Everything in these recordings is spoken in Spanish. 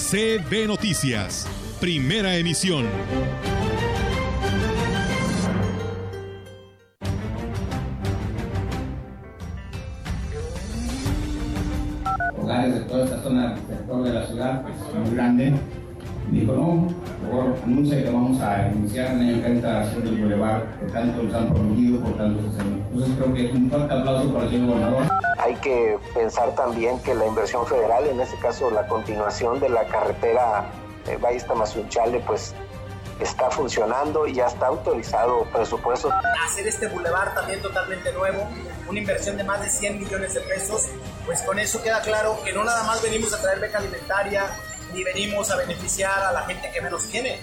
CB Noticias, primera emisión. Hogares de toda esta zona del sector de la ciudad, pues muy grande. Dijo, no, por favor, anuncia que vamos a iniciar en el rehabilitación del bulevar que tanto nos han prometido por tantos años. Entonces creo que un fuerte aplauso para el señor gobernador. Hay que pensar también que la inversión federal, en este caso la continuación de la carretera eh, Valles pues está funcionando y ya está autorizado presupuesto. Hacer este bulevar también totalmente nuevo, una inversión de más de 100 millones de pesos, pues con eso queda claro que no nada más venimos a traer beca alimentaria, ni venimos a beneficiar a la gente que menos tiene.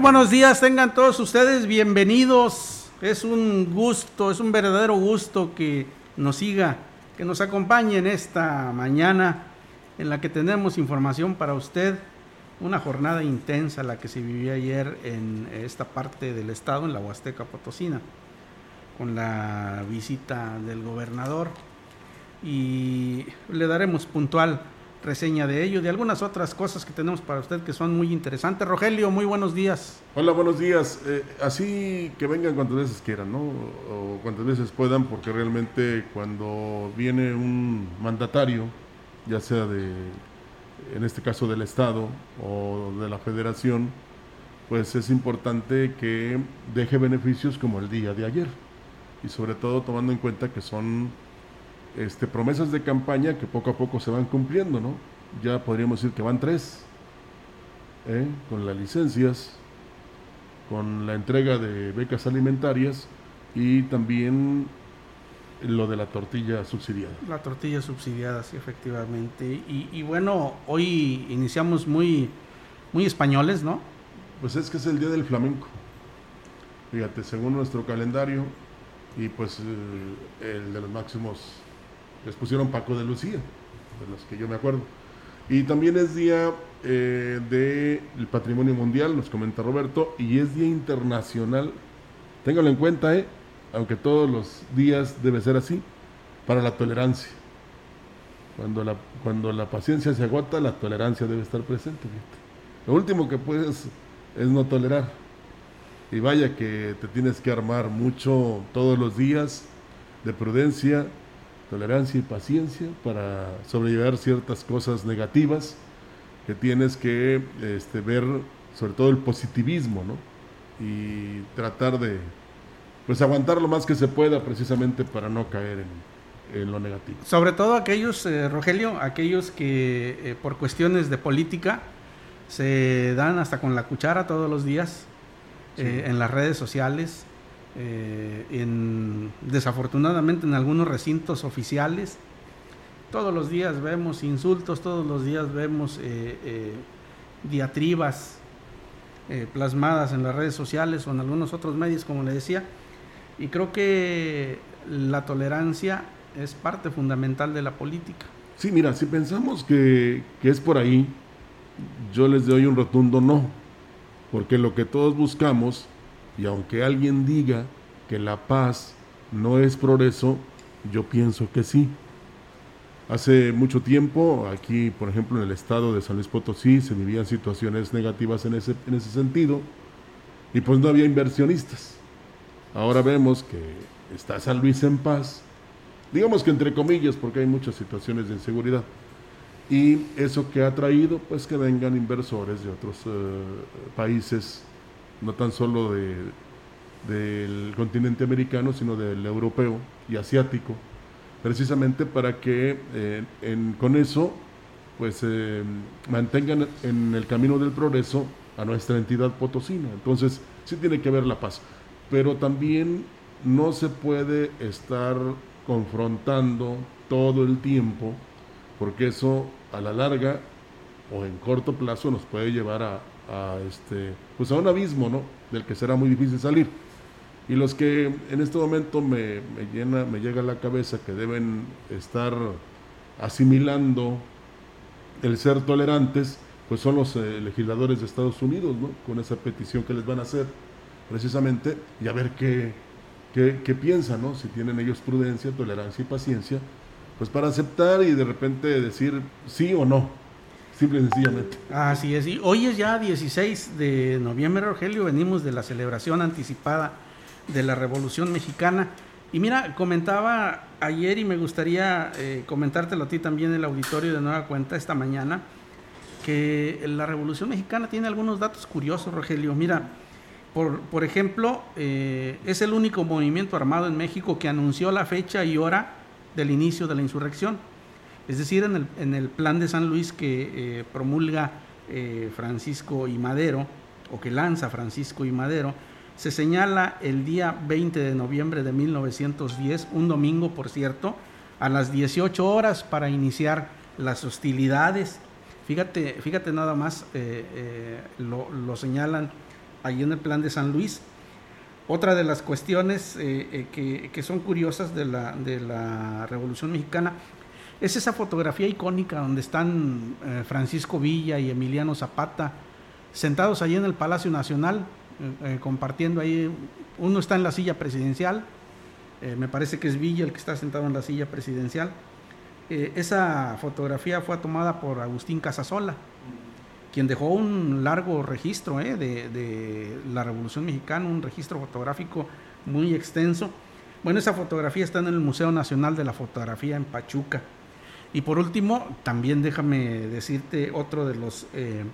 Buenos días, tengan todos ustedes bienvenidos. Es un gusto, es un verdadero gusto que nos siga, que nos acompañe en esta mañana en la que tenemos información para usted. Una jornada intensa la que se vivió ayer en esta parte del estado, en la Huasteca Potosina, con la visita del gobernador. Y le daremos puntual reseña de ello, de algunas otras cosas que tenemos para usted que son muy interesantes. Rogelio, muy buenos días. Hola, buenos días. Eh, así que vengan cuantas veces quieran, ¿no? O cuantas veces puedan, porque realmente cuando viene un mandatario, ya sea de, en este caso del Estado o de la Federación, pues es importante que deje beneficios como el día de ayer. Y sobre todo tomando en cuenta que son este, promesas de campaña que poco a poco se van cumpliendo, ¿no? Ya podríamos decir que van tres, ¿eh? con las licencias, con la entrega de becas alimentarias y también lo de la tortilla subsidiada. La tortilla subsidiada, sí, efectivamente. Y, y, bueno, hoy iniciamos muy, muy españoles, ¿no? Pues es que es el Día del Flamenco. Fíjate, según nuestro calendario, y pues el, el de los máximos les pusieron Paco de Lucía, de los que yo me acuerdo. Y también es Día eh, del Patrimonio Mundial, nos comenta Roberto, y es Día Internacional, téngalo en cuenta, eh, aunque todos los días debe ser así, para la tolerancia. Cuando la, cuando la paciencia se agota, la tolerancia debe estar presente. Lo último que puedes es no tolerar. Y vaya que te tienes que armar mucho todos los días de prudencia, tolerancia y paciencia para sobrellevar ciertas cosas negativas que tienes que este, ver, sobre todo el positivismo, ¿no? Y tratar de, pues, aguantar lo más que se pueda precisamente para no caer en, en lo negativo. Sobre todo aquellos, eh, Rogelio, aquellos que eh, por cuestiones de política se dan hasta con la cuchara todos los días sí. eh, en las redes sociales, eh, en, desafortunadamente en algunos recintos oficiales. Todos los días vemos insultos, todos los días vemos eh, eh, diatribas plasmadas en las redes sociales o en algunos otros medios, como le decía. Y creo que la tolerancia es parte fundamental de la política. Sí, mira, si pensamos que, que es por ahí, yo les doy un rotundo no, porque lo que todos buscamos y aunque alguien diga que la paz no es progreso, yo pienso que sí. Hace mucho tiempo, aquí, por ejemplo, en el estado de San Luis Potosí, se vivían situaciones negativas en ese, en ese sentido, y pues no había inversionistas. Ahora vemos que está San Luis en paz, digamos que entre comillas, porque hay muchas situaciones de inseguridad. y eso que ha traído, pues que vengan inversores de otros eh, países, no tan solo de, del continente americano, sino del europeo y asiático, precisamente para que eh, con eso pues eh, mantengan en el camino del progreso a nuestra entidad potosina. Entonces, sí tiene que haber la paz, pero también no se puede estar confrontando todo el tiempo, porque eso a la larga o en corto plazo nos puede llevar a, este, pues a un abismo, ¿no? Del que será muy difícil salir. Y los que en este momento me, llena, me llega a la cabeza que deben estar asimilando el ser tolerantes, pues son los eh, legisladores de Estados Unidos, ¿no? Con esa petición que les van a hacer, precisamente, y a ver qué, qué, qué piensan, ¿no? Si tienen ellos prudencia, tolerancia y paciencia pues para aceptar y de repente decir sí o no, simple y sencillamente. Así es, y hoy es ya 16 de noviembre, Rogelio, venimos de la celebración anticipada de la Revolución Mexicana. Y mira, comentaba ayer y me gustaría eh, comentártelo a ti también en el auditorio de Nueva Cuenta esta mañana, que la Revolución Mexicana tiene algunos datos curiosos, Rogelio. Mira, por, por ejemplo, eh, es el único movimiento armado en México que anunció la fecha y hora del inicio de la insurrección. Es decir, en el, plan de San Luis que eh, promulga eh, Francisco y Madero, o que lanza Francisco y Madero, se señala el día 20 de noviembre de 1910, un domingo por cierto, a las 18 horas para iniciar las hostilidades. Fíjate, fíjate nada más, eh, lo, señalan ahí en el plan de San Luis, otra de las cuestiones que, son curiosas de la Revolución Mexicana es esa fotografía icónica donde están eh, Francisco Villa y Emiliano Zapata sentados allí en el Palacio Nacional, compartiendo ahí, uno está en la silla presidencial, me parece que es Villa el que está sentado en la silla presidencial. esa fotografía fue tomada por Agustín Casasola, quien dejó un largo registro eh, de, la Revolución Mexicana, un registro fotográfico muy extenso. Bueno, esa fotografía está en el Museo Nacional de la Fotografía en Pachuca. Y por último, también déjame decirte otro de los eh,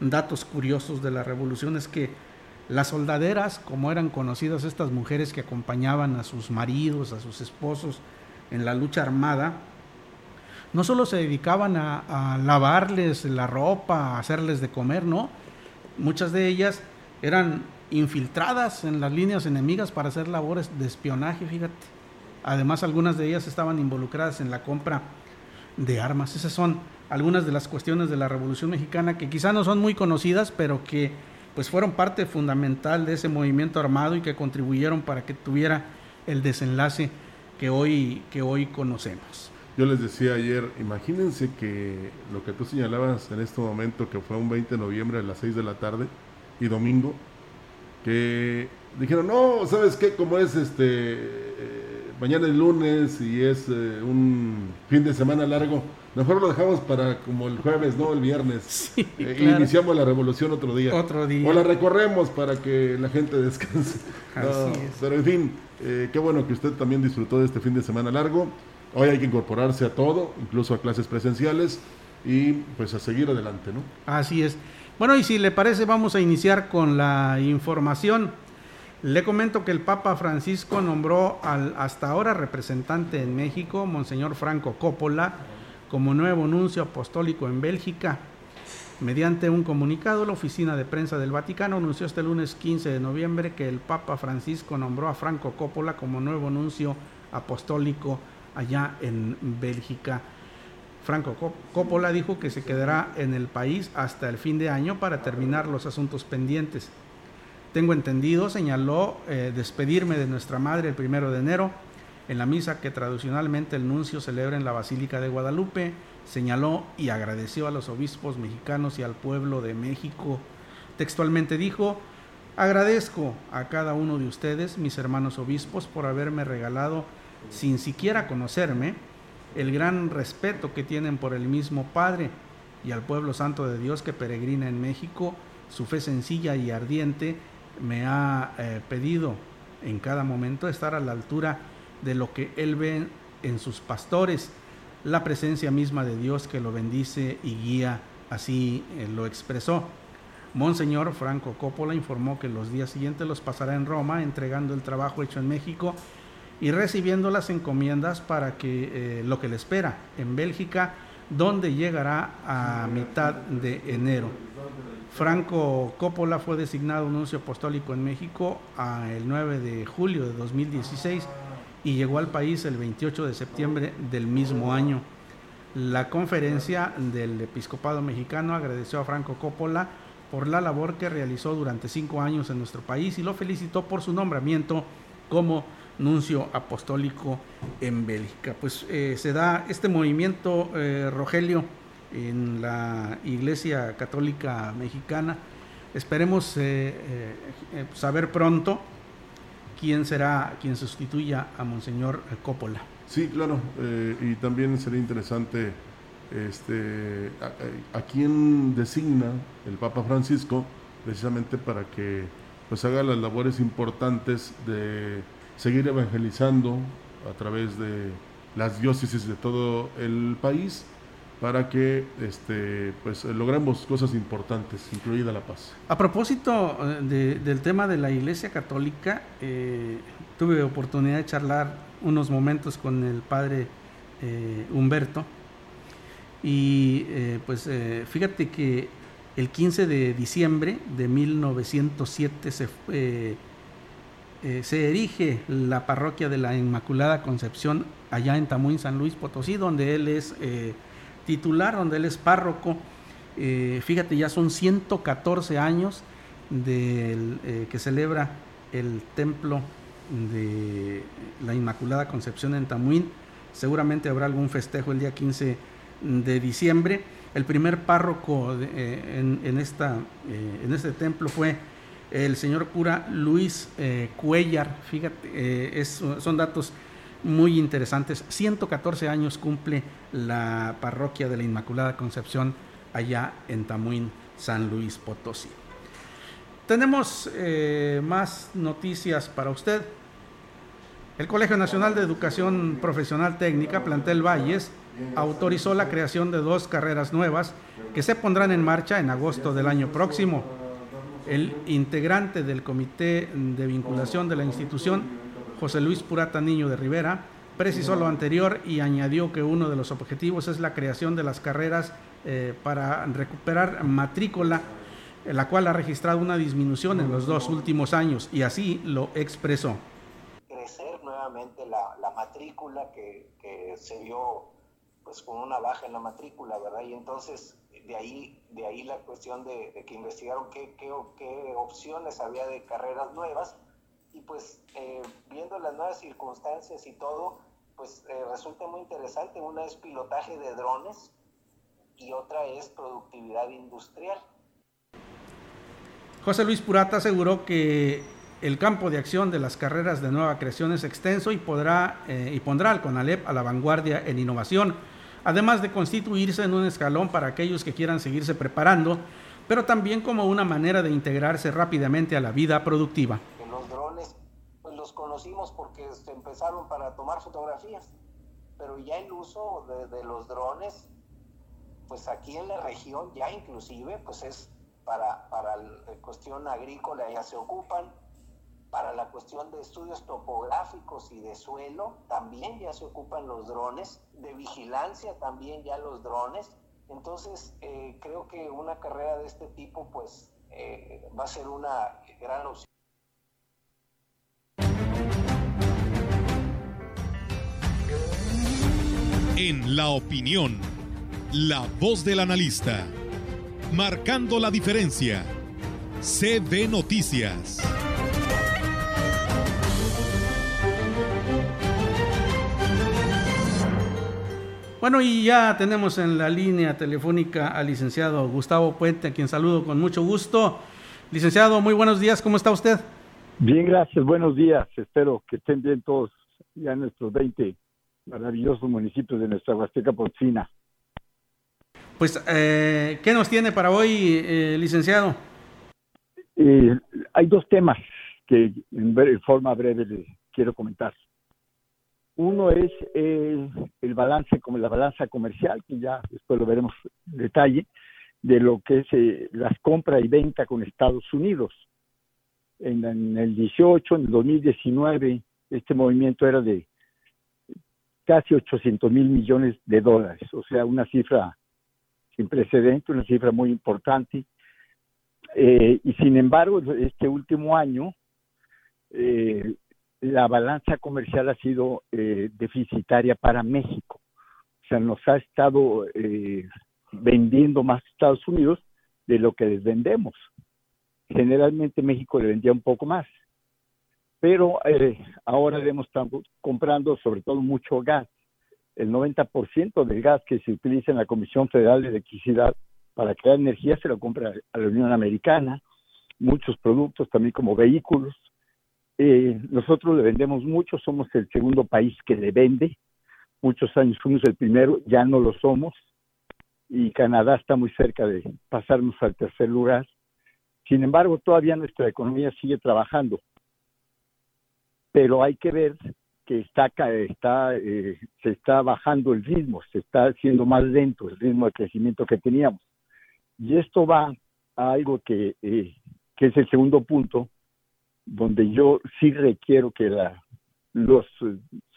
datos curiosos de la revolución es que las soldaderas, como eran conocidas estas mujeres que acompañaban a sus maridos, a sus esposos en la lucha armada, no solo se dedicaban a, lavarles la ropa, a hacerles de comer, no. Muchas de ellas eran infiltradas en las líneas enemigas para hacer labores de espionaje, fíjate. Además, algunas de ellas estaban involucradas en la compra de armas. Esas son algunas de las cuestiones de la Revolución Mexicana que quizá no son muy conocidas, pero que pues fueron parte fundamental de ese movimiento armado y que contribuyeron para que tuviera el desenlace que hoy, que hoy conocemos. Yo les decía ayer, imagínense que lo que tú señalabas en este momento, que fue un 20 de noviembre a las 6 de la tarde y domingo, que dijeron, no, ¿sabes qué? Como es este, mañana es lunes y es eh, un fin de semana largo, mejor lo dejamos para como el jueves, no el viernes. Sí, eh, Iniciamos la revolución otro día. Otro día. O la recorremos para que la gente descanse. Pero en fin, qué bueno que usted también disfrutó de este fin de semana largo. Hoy hay que incorporarse a todo, incluso a clases presenciales y pues a seguir adelante, ¿no? Así es. Bueno, y si le parece, vamos a iniciar con la información. Le comento que el Papa Francisco nombró al hasta ahora representante en México, Monseñor Franco Coppola, como nuevo nuncio apostólico en Bélgica. Mediante un comunicado, la oficina de prensa del Vaticano anunció este lunes 15 de noviembre que el Papa Francisco nombró a Franco Coppola como nuevo nuncio apostólico allá en Bélgica. Franco Coppola dijo que se quedará en el país hasta el fin de año para terminar los asuntos pendientes. Tengo entendido, señaló, eh, despedirme de nuestra madre el primero de enero en la misa que tradicionalmente el nuncio celebra en la Basílica de Guadalupe. Señaló y agradeció a los obispos mexicanos y al pueblo de México. Textualmente dijo, agradezco a cada uno de ustedes, mis hermanos obispos, por haberme regalado sin siquiera conocerme, el gran respeto que tienen por el mismo Padre y al pueblo santo de Dios que peregrina en México, su fe sencilla y ardiente me ha eh, pedido en cada momento estar a la altura de lo que Él ve en sus pastores. la presencia misma de Dios que lo bendice y guía, así eh, lo expresó. Monseñor Franco Coppola informó que los días siguientes los pasará en Roma entregando el trabajo hecho en México y recibiendo las encomiendas para que eh, lo que le espera en Bélgica, donde llegará a mitad de enero. Franco Coppola fue designado nuncio apostólico en México el 9 de julio de 2016 y llegó al país el 28 de septiembre del mismo año. La conferencia del episcopado mexicano agradeció a Franco Coppola por la labor que realizó durante cinco años en nuestro país y lo felicitó por su nombramiento como nuncio apostólico en Bélgica. Pues eh, se da este movimiento, eh, Rogelio, en la Iglesia Católica Mexicana. Esperemos eh, saber pronto quién será quien sustituya a Monseñor Coppola. Sí, claro, y también sería interesante este, a, quién designa el Papa Francisco precisamente para que pues haga las labores importantes de seguir evangelizando a través de las diócesis de todo el país para que este, pues, logremos cosas importantes, incluida la paz. A propósito eh, del tema de la Iglesia Católica, eh, tuve oportunidad de charlar unos momentos con el padre eh, Humberto y pues fíjate que el 15 de diciembre de 1907 se se erige la parroquia de la Inmaculada Concepción allá en Tamuín, San Luis Potosí, donde él es titular, donde él es párroco. Eh, fíjate, ya son 114 años del, que celebra el templo de la Inmaculada Concepción en Tamuín. Seguramente habrá algún festejo el día 15 de diciembre. El primer párroco en, esta, en este templo fue el señor cura Luis eh, Cuellar. Fíjate, eh, son datos muy interesantes. 114 años cumple la parroquia de la Inmaculada Concepción allá en Tamuín, San Luis Potosí. Tenemos eh, más noticias para usted. El Colegio Nacional de Educación Profesional Técnica, Plantel Valles, autorizó la creación de dos carreras nuevas que se pondrán en marcha en agosto del año próximo. El integrante del comité de vinculación de la institución, José Luis Purata Niño de Rivera, precisó lo anterior y añadió que uno de los objetivos es la creación de las carreras eh, para recuperar matrícula, la cual ha registrado una disminución en los dos últimos años y así lo expresó. Crecer nuevamente la, matrícula que, que, se dio pues con una baja en la matrícula, ¿verdad? Y entonces de ahí, de ahí la cuestión de, que investigaron qué, qué, qué, opciones había de carreras nuevas y pues eh, viendo las nuevas circunstancias y todo, pues eh, resulta muy interesante. Una es pilotaje de drones y otra es productividad industrial. José Luis Purata aseguró que el campo de acción de las carreras de nueva creación es extenso y, podrá, eh, y pondrá al CONALEP a la vanguardia en innovación además de constituirse en un escalón para aquellos que quieran seguirse preparando, pero también como una manera de integrarse rápidamente a la vida productiva. Conocimos porque empezaron para tomar fotografías, pero ya el uso de, los drones, pues aquí en la región ya inclusive, pues es para, para la cuestión agrícola ya se ocupan, para la cuestión de estudios topográficos y de suelo, también ya se ocupan los drones, de vigilancia también ya los drones. Entonces, eh, creo que una carrera de este tipo, pues, eh, va a ser una gran opción. En la opinión, la voz del analista, marcando la diferencia. CB Noticias. Bueno, y ya tenemos en la línea telefónica al licenciado Gustavo Puente, a quien saludo con mucho gusto. Licenciado, muy buenos días, ¿cómo está usted? Bien, gracias, buenos días. Espero que estén bien todos ya en nuestros 20 maravillosos municipios de nuestra Huasteca Potosina. Pues, eh, ¿qué nos tiene para hoy, eh, licenciado? Eh, hay dos temas que en forma breve les quiero comentar. Uno es eh, el balance, como la balanza comercial, que ya después lo veremos en detalle, de lo que es eh, las compras y venta con Estados Unidos. En, en, el 18, en el 2019, este movimiento era de casi 800 mil millones de dólares, o sea, una cifra sin precedente, una cifra muy importante. Eh, y sin embargo, este último año, eh, la balanza comercial ha sido eh, deficitaria para México. O sea, nos ha estado vendiendo más Estados Unidos de lo que les vendemos. Generalmente México le vendía un poco más. Pero eh, ahora hemos estado comprando sobre todo mucho gas. El 90% del gas que se utiliza en la Comisión Federal de Electricidad para crear energía se lo compra a la Unión Americana. Muchos productos también como vehículos eh, nosotros le vendemos mucho, somos el segundo país que le vende. Muchos años fuimos el primero, ya no lo somos. Y Canadá está muy cerca de pasarnos al tercer lugar. Sin embargo, todavía nuestra economía sigue trabajando. Pero hay que ver que está, está eh, se está bajando el ritmo, se está haciendo más lento el ritmo de crecimiento que teníamos. Y esto va a algo que, eh, es el segundo punto, donde yo sí requiero que los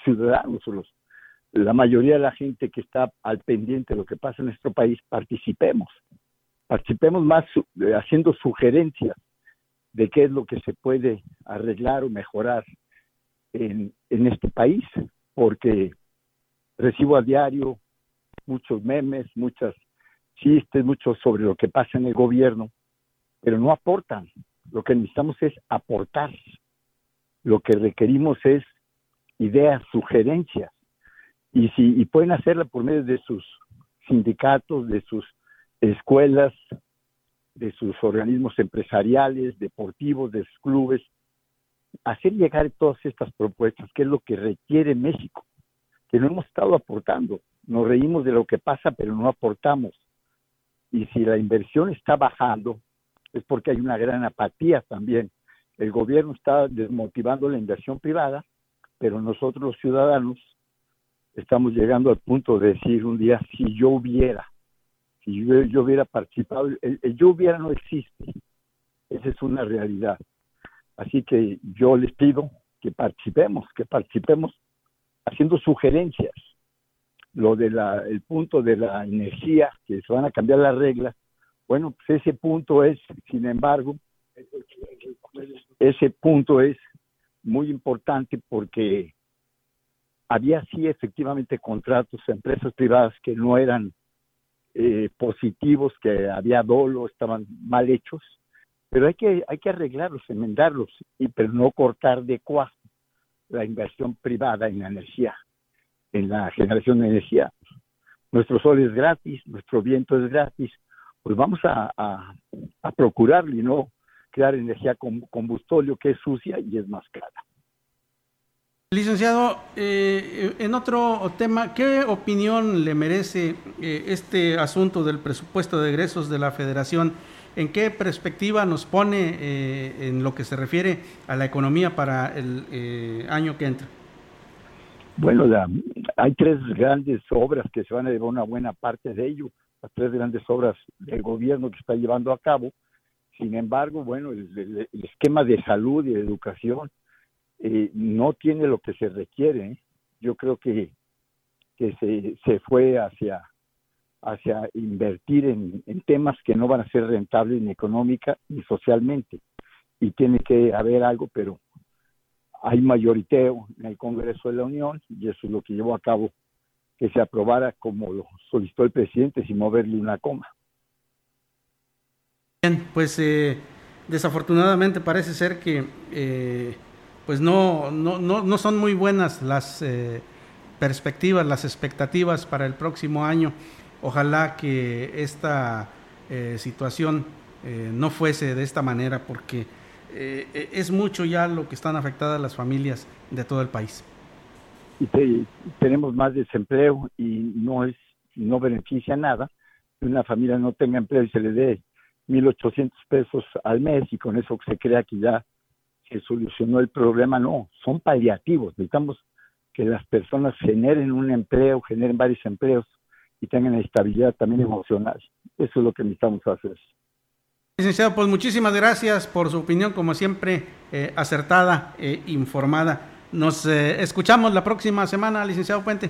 ciudadanos o la mayoría de la gente que está al pendiente de lo que pasa en nuestro país participemos. Participemos más eh, haciendo sugerencias de qué es lo que se puede arreglar o mejorar en, en este país, porque recibo a diario muchos memes, muchas chistes, muchos sobre lo que pasa en el gobierno, pero no aportan, lo que necesitamos es aportar. Lo que requerimos es ideas, sugerencias. Y si y pueden hacerla por medio de sus sindicatos, de sus escuelas, de sus organismos empresariales, deportivos, de sus clubes, hacer llegar todas estas propuestas, que es lo que requiere México, que no hemos estado aportando. Nos reímos de lo que pasa, pero no aportamos. Y si la inversión está bajando, es porque hay una gran apatía también. El gobierno está desmotivando la inversión privada, pero nosotros los ciudadanos estamos llegando al punto de decir un día, si yo hubiera, si yo, hubiera participado, el, yo hubiera no existe. Esa es una realidad. Así que yo les pido que participemos, que participemos haciendo sugerencias. Lo del el punto de la energía, que se van a cambiar las reglas, bueno, pues ese punto es, sin embargo, ese punto es muy importante porque había sí efectivamente contratos empresas privadas que no eran eh, positivos, que había dolo, estaban mal hechos, pero hay que hay que arreglarlos, enmendarlos, y pero no cortar de cuajo la inversión privada en la energía, en la generación de energía. Nuestro sol es gratis, nuestro viento es gratis, pues vamos a, a, a procurarlo y no crear energía con combustóleo que es sucia y es más cara. Licenciado, eh, en otro tema, ¿qué opinión le merece eh, este asunto del presupuesto de egresos de la Federación? ¿En qué perspectiva nos pone eh, en lo que se refiere a la economía para el eh, año que entra? Bueno, hay tres grandes obras que se van a llevar una buena parte de ello las tres grandes obras del gobierno que está llevando a cabo. Sin embargo, bueno, el, esquema de salud y de educación eh, no tiene lo que se requiere. Yo creo que, que se, se fue hacia, hacia invertir en, temas que no van a ser rentables ni económica ni socialmente. Y tiene que haber algo, pero hay mayoriteo en el Congreso de la Unión y eso es lo que llevó a cabo que se aprobara como lo solicitó el presidente sin moverle una coma. Bien, pues eh, desafortunadamente parece ser que eh, pues no, no, no, no, son muy buenas las eh, perspectivas, las expectativas para el próximo año. Ojalá que esta eh, situación eh, no fuese de esta manera porque es mucho ya lo que están afectadas las familias de todo el país y te, tenemos más desempleo y no es no beneficia nada que una familia no tenga empleo y se le dé 1.800 pesos al mes y con eso se crea que ya se solucionó el problema. No, son paliativos. Necesitamos que las personas generen un empleo, generen varios empleos y tengan estabilidad también emocional. Eso es lo que necesitamos hacer. Licenciado, pues muchísimas gracias por su opinión, como siempre, eh, acertada e informada. Nos eh, escuchamos la próxima semana, licenciado Puente.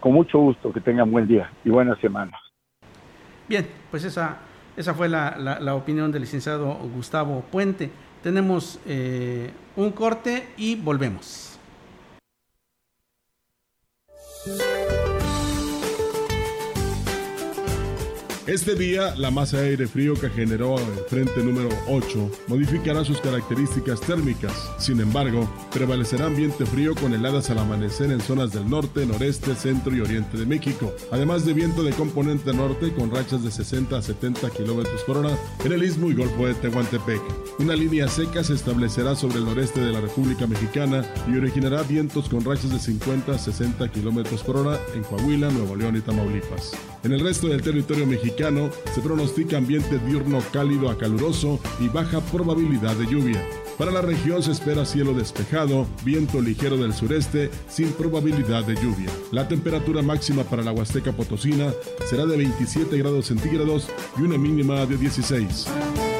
Con mucho gusto, que tengan buen día y buena semana. Bien, pues esa, esa fue la, la, opinión del licenciado Gustavo Puente. Tenemos eh, un corte y volvemos. Este día, la masa de aire frío que generó el frente número 8 modificará sus características térmicas. Sin embargo, prevalecerá ambiente frío con heladas al amanecer en zonas del norte, noreste, centro y oriente de México, además de viento de componente norte con rachas de 60 a 70 kilómetros por hora en el istmo y golfo de Tehuantepec. Una línea seca se establecerá sobre el noreste de la República Mexicana y originará vientos con rachas de 50 a 60 kilómetros por hora en Coahuila, Nuevo León y Tamaulipas. En el resto del territorio mexicano se pronostica ambiente diurno cálido a caluroso y baja probabilidad de lluvia. Para la región se espera cielo despejado, viento ligero del sureste sin probabilidad de lluvia. La temperatura máxima para la Huasteca Potosina será de 27 grados centígrados y una mínima de 16.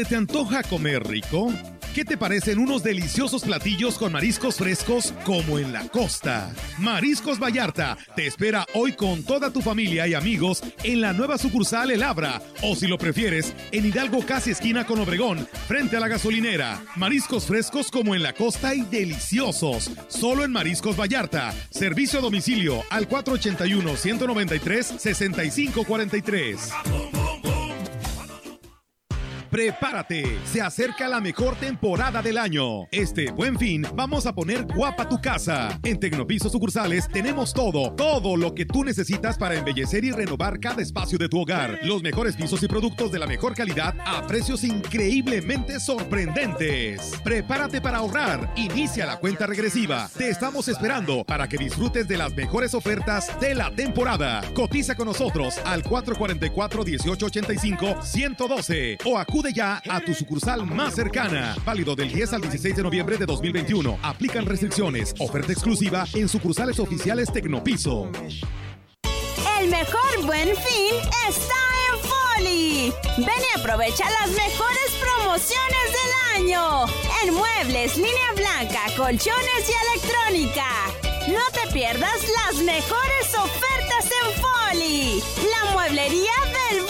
¿Se te antoja comer rico? ¿Qué te parecen unos deliciosos platillos con mariscos frescos como en la costa? Mariscos Vallarta te espera hoy con toda tu familia y amigos en la nueva sucursal El Abra o si lo prefieres en Hidalgo casi esquina con Obregón frente a la gasolinera. Mariscos frescos como en la costa y deliciosos. Solo en Mariscos Vallarta. Servicio a domicilio al 481 193 6543. Prepárate, se acerca la mejor temporada del año. Este buen fin vamos a poner guapa tu casa. En Tecnopiso sucursales tenemos todo, todo lo que tú necesitas para embellecer y renovar cada espacio de tu hogar. Los mejores pisos y productos de la mejor calidad a precios increíblemente sorprendentes. Prepárate para ahorrar. Inicia la cuenta regresiva. Te estamos esperando para que disfrutes de las mejores ofertas de la temporada. Cotiza con nosotros al 444 1885 112 o acude Acude ya a tu sucursal más cercana. Válido del 10 al 16 de noviembre de 2021. Aplican restricciones. Oferta exclusiva en sucursales oficiales Tecnopiso. El mejor buen fin está en Foli. Ven y aprovecha las mejores promociones del año. En muebles, línea blanca, colchones y electrónica. No te pierdas las mejores ofertas en Foli. La mueblería del.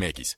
Mägis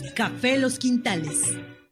Café Los Quintales.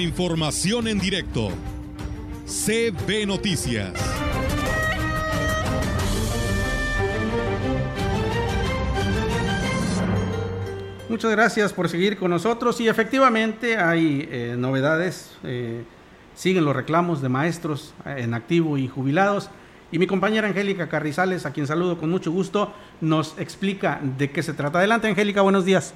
Información en directo. CB Noticias. Muchas gracias por seguir con nosotros y efectivamente hay eh, novedades, eh, siguen los reclamos de maestros eh, en activo y jubilados y mi compañera Angélica Carrizales, a quien saludo con mucho gusto, nos explica de qué se trata. Adelante Angélica, buenos días.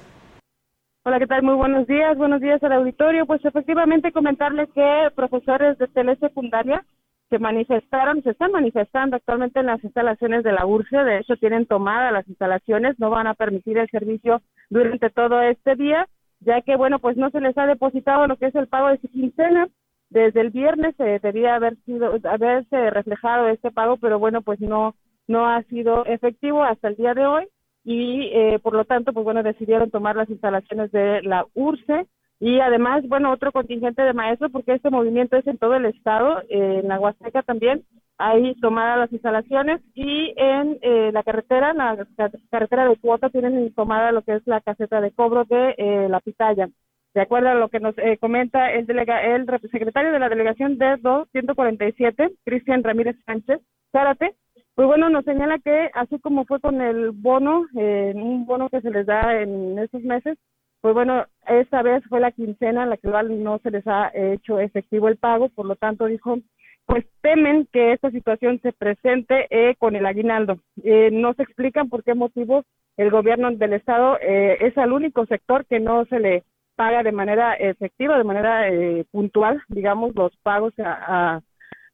Hola, ¿qué tal? Muy buenos días. Buenos días al auditorio. Pues efectivamente comentarles que profesores de telesecundaria se manifestaron, se están manifestando actualmente en las instalaciones de la URSE. De hecho, tienen tomadas las instalaciones, no van a permitir el servicio durante todo este día, ya que, bueno, pues no se les ha depositado lo que es el pago de su quincena. Desde el viernes se debía haber sido, haberse reflejado este pago, pero bueno, pues no, no ha sido efectivo hasta el día de hoy y eh, por lo tanto, pues bueno, decidieron tomar las instalaciones de la URSE y además, bueno, otro contingente de maestros, porque este movimiento es en todo el estado, eh, en la Huasteca también, hay tomadas las instalaciones y en eh, la carretera, la carretera de cuota, tienen tomada lo que es la caseta de cobro de la Pitaya. De acuerdo a lo que nos comenta el, delega el secretario de la delegación de 247, Cristian Ramírez Sánchez, Zárate, pues bueno, nos señala que así como fue con el bono, eh, un bono que se les da en estos meses, pues bueno, esta vez fue la quincena en la que no se les ha hecho efectivo el pago, por lo tanto dijo, pues temen que esta situación se presente eh, con el aguinaldo. Eh, no se explican por qué motivo el gobierno del estado eh, es el único sector que no se le paga de manera efectiva, de manera eh, puntual, digamos, los pagos a, a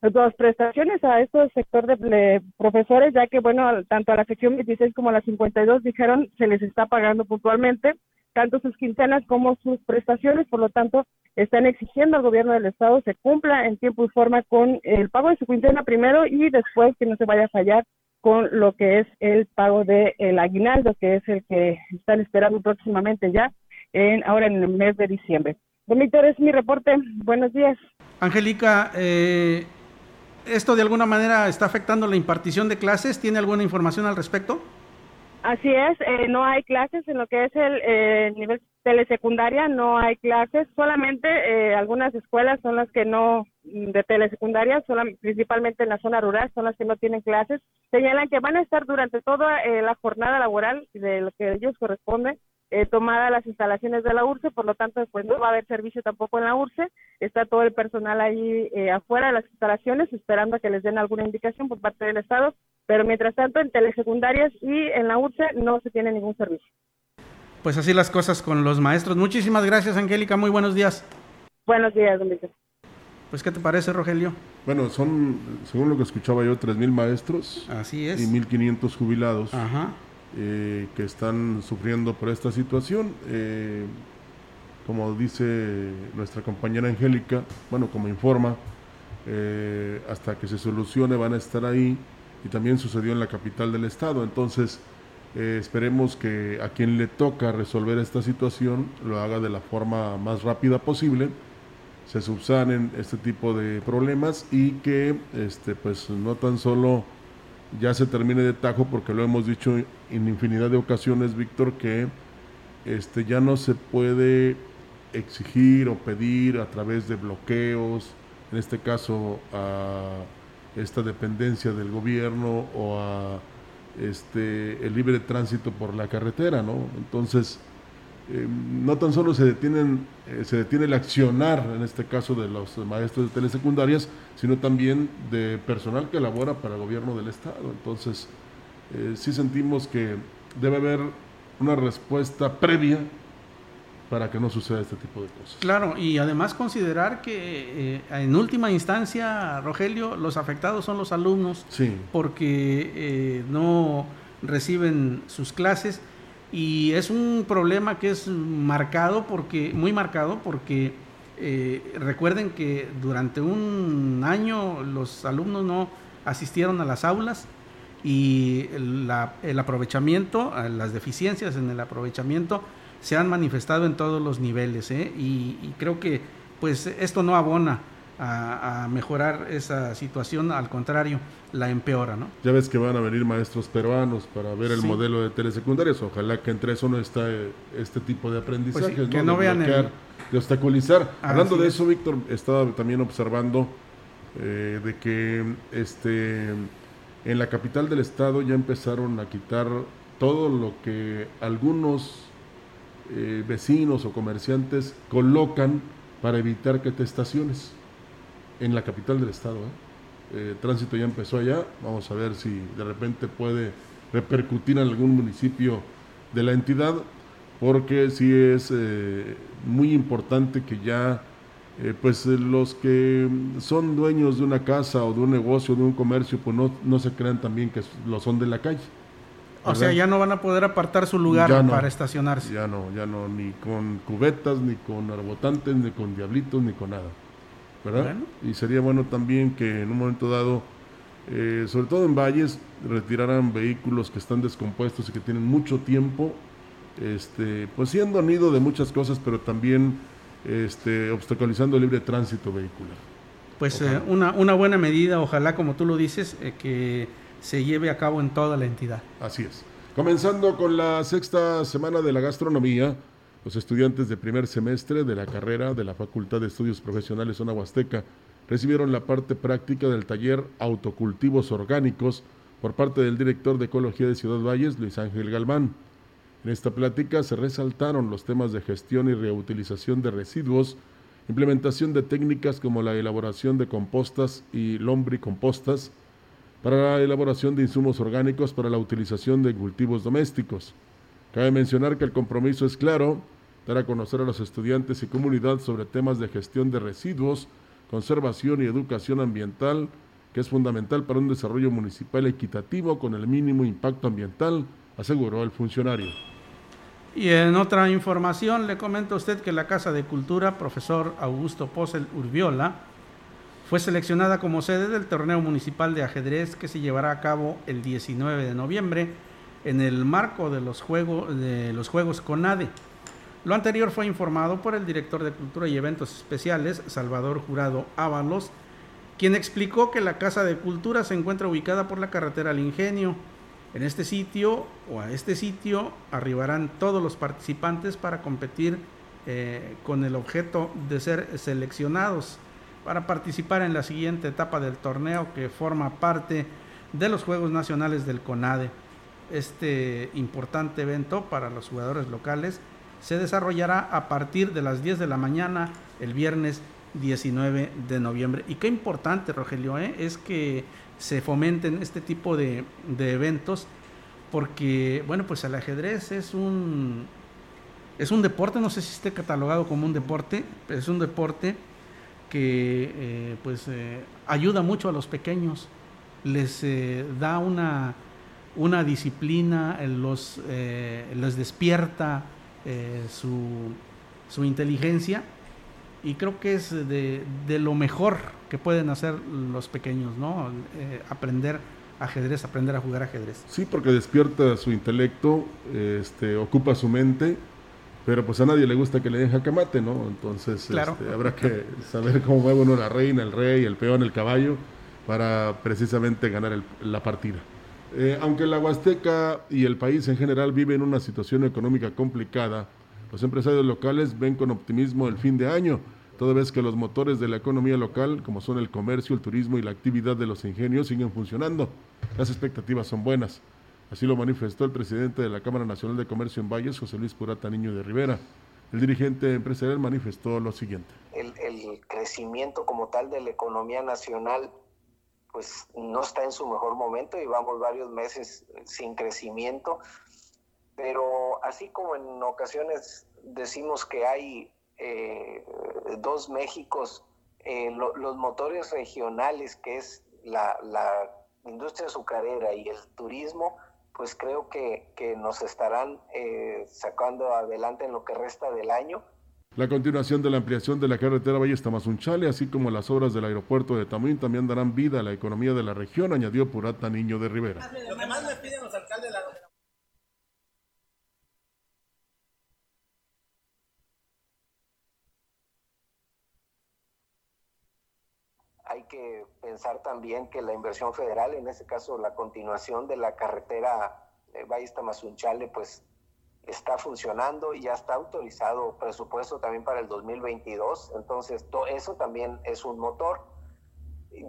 dos prestaciones a este sector de, profesores, ya que, bueno, tanto a la sección 26 como a la 52 dijeron se les está pagando puntualmente tanto sus quincenas como sus prestaciones, por lo tanto, están exigiendo al gobierno del estado se cumpla en tiempo y forma con el pago de su quincena primero y después que no se vaya a fallar con lo que es el pago del el aguinaldo, que es el que están esperando próximamente ya, en ahora en el mes de diciembre. Don es mi reporte. Buenos días. Angélica, eh, ¿Esto de alguna manera está afectando la impartición de clases? ¿Tiene alguna información al respecto? Así es, eh, no hay clases en lo que es el eh, nivel telesecundaria, no hay clases, solamente eh, algunas escuelas son las que no, mm, de telesecundaria, principalmente en la zona rural, son las que no tienen clases. Señalan que van a estar durante toda la jornada laboral de lo que ellos corresponde eh, tomada las instalaciones de la URSE, por lo tanto, pues no va a haber servicio tampoco en la URSE. Está todo el personal ahí eh, afuera de las instalaciones esperando a que les den alguna indicación por parte del Estado, pero mientras tanto en telesecundarias y en la URSE no se tiene ningún servicio. Pues así las cosas con los maestros. Muchísimas gracias, Angélica. Muy buenos días. Buenos días, don Víctor. Pues, ¿qué te parece, Rogelio? Bueno, son, según lo que escuchaba yo, 3.000 maestros. Así es. Y 1.500 jubilados. Ajá. Eh, que están sufriendo por esta situación. Eh, como dice nuestra compañera Angélica, bueno, como informa, eh, hasta que se solucione van a estar ahí y también sucedió en la capital del estado. Entonces, esperemos que a quien le toca resolver esta situación lo haga de la forma más rápida posible se subsanen este tipo de problemas y que este pues no tan solo ya se termine de tajo porque lo hemos dicho en infinidad de ocasiones Víctor que este ya no se puede exigir o pedir a través de bloqueos en este caso a esta dependencia del gobierno o a este el libre tránsito por la carretera no entonces eh, no tan solo se detienen eh, se detiene el accionar en este caso de los maestros de telesecundarias sino también de personal que labora para el gobierno del estado entonces eh, sí sentimos que debe haber una respuesta previa para que no suceda este tipo de cosas. Claro, y además considerar que en última instancia, Rogelio, los afectados son los alumnos, sí. porque no reciben sus clases y es un problema que es marcado porque muy marcado porque eh, recuerden que durante un año los alumnos no asistieron a las aulas y el aprovechamiento, las deficiencias en el aprovechamiento se han manifestado en todos los niveles ¿eh? y, y creo que pues esto no abona a, mejorar esa situación, al contrario, la empeora, ¿no? Ya ves que van a venir maestros peruanos para ver el modelo de telesecundarias, ojalá que entre eso no está este tipo de aprendizaje, pues que no, vean el... de obstaculizar. Hablando de eso, Víctor, estaba también observando eh, de que este en la capital del estado ya empezaron a quitar todo lo que algunos eh, vecinos o comerciantes colocan para evitar que te estaciones en la capital del estado. ¿eh? ¿eh? tránsito ya empezó allá, vamos a ver si de repente puede repercutir en algún municipio de la entidad, porque sí es eh, muy importante que ya eh, pues los que son dueños de una casa o de un negocio, de un comercio, pues no, no se crean también que lo son de la calle. O sea, ya no van a poder apartar su lugar para estacionarse. Ya no, ya no, ni con cubetas, ni con arbotantes, ni con diablitos, ni con nada. Y sería bueno también que en un momento dado, eh, sobre todo en valles, retiraran vehículos que están descompuestos y que tienen mucho tiempo, este, pues siendo nido de muchas cosas, pero también este, obstaculizando el libre tránsito vehicular. Pues eh, una, una buena medida, ojalá como tú lo dices, eh, que se lleve a cabo en toda la entidad. Así es. Comenzando con la sexta semana de la gastronomía, los estudiantes de primer semestre de la carrera de la Facultad de Estudios Profesionales Zona Huasteca recibieron la parte práctica del taller Autocultivos Orgánicos por parte del director de Ecología de Ciudad Valles, Luis Ángel Galván. En esta plática se resaltaron los temas de gestión y reutilización de residuos, implementación de técnicas como la elaboración de compostas y lombricompostas, para la elaboración de insumos orgánicos para la utilización de cultivos domésticos. Cabe mencionar que el compromiso es claro, dar a conocer a los estudiantes y comunidad sobre temas de gestión de residuos, conservación y educación ambiental, que es fundamental para un desarrollo municipal equitativo con el mínimo impacto ambiental, aseguró el funcionario. Y en otra información le comento a usted que la Casa de Cultura, profesor Augusto Posel Urbiola, fue seleccionada como sede del torneo municipal de ajedrez que se llevará a cabo el 19 de noviembre en el marco de los, juegos de los Juegos CONADE. Lo anterior fue informado por el director de Cultura y Eventos Especiales, Salvador Jurado Ábalos, quien explicó que la Casa de Cultura se encuentra ubicada por la carretera al Ingenio. En este sitio o a este sitio arribarán todos los participantes para competir eh, con el objeto de ser seleccionados para participar en la siguiente etapa del torneo que forma parte de los Juegos Nacionales del CONADE. Este importante evento para los jugadores locales se desarrollará a partir de las 10 de la mañana el viernes 19 de noviembre. Y qué importante, Rogelio, ¿eh? es que se fomenten este tipo de, eventos porque, bueno, pues el ajedrez es un, es un deporte, no sé si esté catalogado como un deporte, pero es un deporte que eh, pues eh, ayuda mucho a los pequeños, les da una, una disciplina, los, les despierta su, su, inteligencia y creo que es de, de, lo mejor que pueden hacer los pequeños, ¿no? aprender ajedrez, aprender a jugar ajedrez. Sí, porque despierta su intelecto, este, ocupa su mente pero pues a nadie le gusta que le den jacamate, ¿no? Entonces este, habrá que saber cómo mueve uno la reina, el rey, el peón, el caballo, para precisamente ganar la partida. Eh, aunque la Huasteca y el país en general viven una situación económica complicada, los empresarios locales ven con optimismo el fin de año, toda vez que los motores de la economía local, como son el comercio, el turismo y la actividad de los ingenios, siguen funcionando. Las expectativas son buenas. Así lo manifestó el presidente de la Cámara Nacional de Comercio en Valles, José Luis Purata Niño de Rivera. El dirigente empresarial manifestó lo siguiente. El, crecimiento como tal de la economía nacional pues no está en su mejor momento y vamos varios meses sin crecimiento, pero así como en ocasiones decimos que hay eh, dos Méxicos, eh, los motores regionales que es la, industria azucarera y el turismo, pues creo que, nos estarán eh, sacando adelante en lo que resta del año. La continuación de la ampliación de la carretera Valle Tamazunchale, así como las obras del aeropuerto de Tamuín, también darán vida a la economía de la región, añadió Purata Niño de Rivera. Lo que más me piden los alcaldes de la hay que pensar también que la inversión federal, en este caso la continuación de la carretera eh, Valle Tamazunchale, pues está funcionando y ya está autorizado presupuesto también para el 2022. Entonces, eso también es un motor.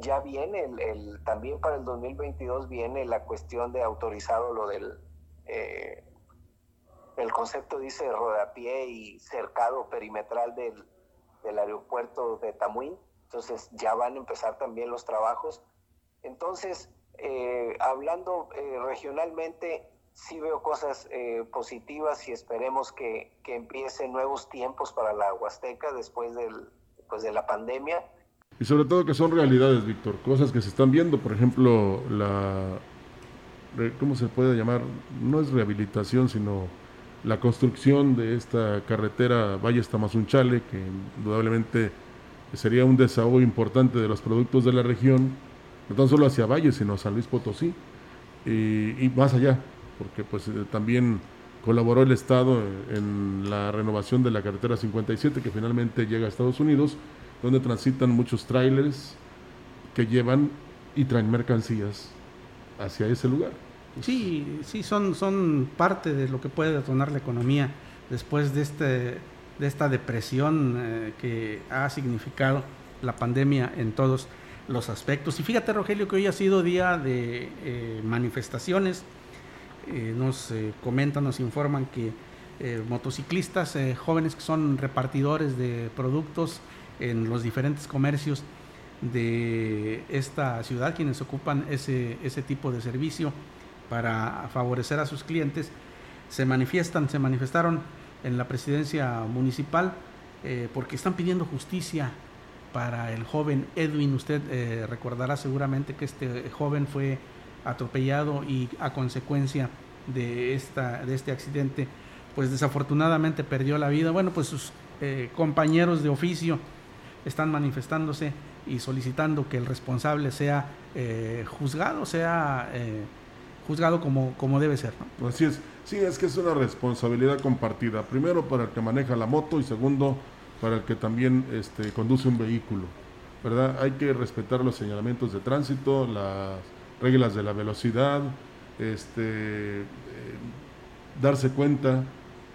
Ya viene el, también para el 2022 viene la cuestión de autorizado lo del eh, el concepto dice rodapié y cercado perimetral del, del aeropuerto de Tamuín entonces ya van a empezar también los trabajos. Entonces, eh, hablando eh, regionalmente, sí veo cosas eh, positivas y esperemos que, que, empiecen nuevos tiempos para la Huasteca después del, pues de la pandemia. Y sobre todo que son realidades, Víctor, cosas que se están viendo, por ejemplo, la, ¿cómo se puede llamar? No es rehabilitación, sino la construcción de esta carretera Valle Tamazunchale, que indudablemente sería un desahogo importante de los productos de la región, no tan solo hacia Valle, sino a San Luis Potosí y, más allá, porque pues eh, también colaboró el Estado en la renovación de la carretera 57 que finalmente llega a Estados Unidos, donde transitan muchos trailers que llevan y traen mercancías hacia ese lugar. Sí, sí, son, son parte de lo que puede detonar la economía después de este de esta depresión eh, que ha significado la pandemia en todos los aspectos. Y fíjate, Rogelio, que hoy ha sido día de eh, manifestaciones. Eh, nos comentan, nos informan que motociclistas jóvenes que son repartidores de productos en los diferentes comercios de esta ciudad, quienes ocupan ese, ese tipo de servicio para favorecer a sus clientes, se manifiestan, se manifestaron en la presidencia municipal eh, porque están pidiendo justicia para el joven Edwin. Usted eh, recordará seguramente que este joven fue atropellado y a consecuencia de, esta, de este accidente, pues desafortunadamente perdió la vida. Bueno, pues sus eh, compañeros de oficio están manifestándose y solicitando que el responsable sea juzgado, sea juzgado como, como debe ser. Así es. Sí, es que es una responsabilidad compartida. Primero para el que maneja la moto y segundo para el que también este, conduce un vehículo. ¿verdad? Hay que respetar los señalamientos de tránsito, las reglas de la velocidad, este, eh, darse cuenta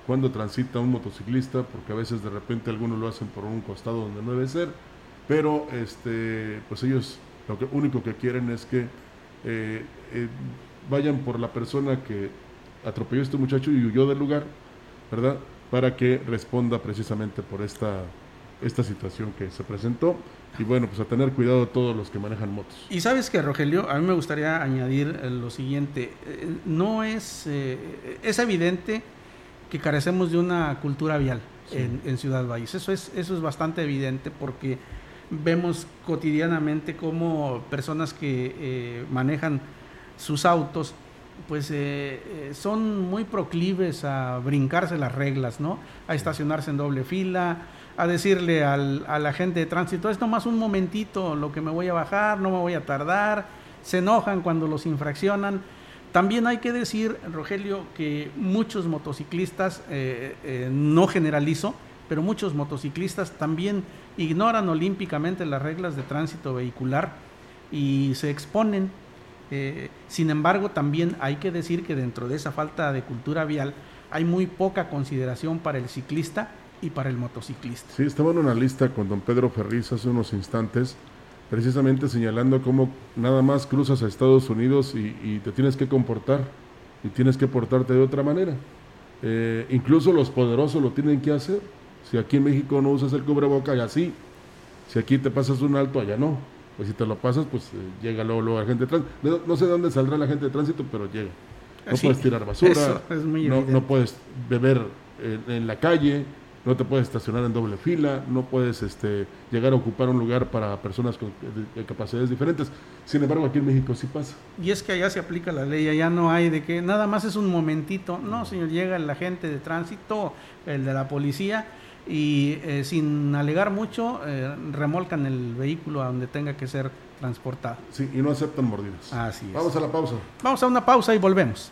cuando transita un motociclista, porque a veces de repente algunos lo hacen por un costado donde no debe ser, pero este, pues ellos lo que, único que quieren es que eh, eh, vayan por la persona que atropelló a este muchacho y huyó del lugar, ¿verdad? Para que responda precisamente por esta, esta situación que se presentó. Y bueno, pues a tener cuidado todos los que manejan motos. Y sabes que, Rogelio, a mí me gustaría añadir eh, lo siguiente. Eh, no es, eh, es evidente que carecemos de una cultura vial en, Ciudad Valles. Eso es, eso es bastante evidente porque vemos cotidianamente cómo personas que eh, manejan sus autos pues eh, son muy proclives a brincarse las reglas, ¿no? A estacionarse en doble fila, a decirle al, a la gente de tránsito, es nomás un momentito lo que me voy a bajar, no me voy a tardar, se enojan cuando los infraccionan. También hay que decir, Rogelio, que muchos motociclistas, eh, no generalizo, pero muchos motociclistas también ignoran olímpicamente las reglas de tránsito vehicular y se exponen eh, sin embargo, también hay que decir que dentro de esa falta de cultura vial hay muy poca consideración para el ciclista y para el motociclista. Sí, estaba en una lista con don Pedro Ferriz hace unos instantes, precisamente señalando cómo nada más cruzas a Estados Unidos y, te tienes que comportar y tienes que portarte de otra manera. Eh, incluso los poderosos lo tienen que hacer. Si aquí en México no usas el cubreboca, ya sí. Si aquí te pasas un alto, allá no pues si te lo pasas, pues eh, llega luego, luego la gente de tránsito. No, sé dónde saldrá la gente de tránsito, pero llega. No puedes tirar basura, no, puedes beber en, la calle, no te puedes estacionar en doble fila, no puedes este, llegar a ocupar un lugar para personas con capacidades diferentes. Sin embargo, aquí en México sí pasa. Y es que allá se aplica la ley, allá no hay de que nada más es un momentito. No, señor, llega la gente de tránsito, el de la policía y eh, sin alegar mucho eh, remolcan el vehículo a donde tenga que ser transportado. Sí, y no aceptan mordidas. Así es. Vamos a la pausa. Vamos a una pausa y volvemos.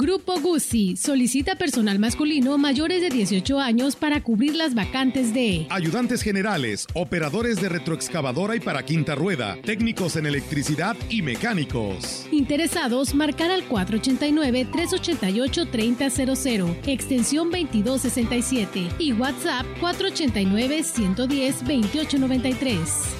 Grupo Guzzi solicita personal masculino mayores de 18 años para cubrir las vacantes de ayudantes generales, operadores de retroexcavadora y para quinta rueda, técnicos en electricidad y mecánicos. Interesados, marcar al 489-388-3000, extensión 2267 y WhatsApp 489-110-2893.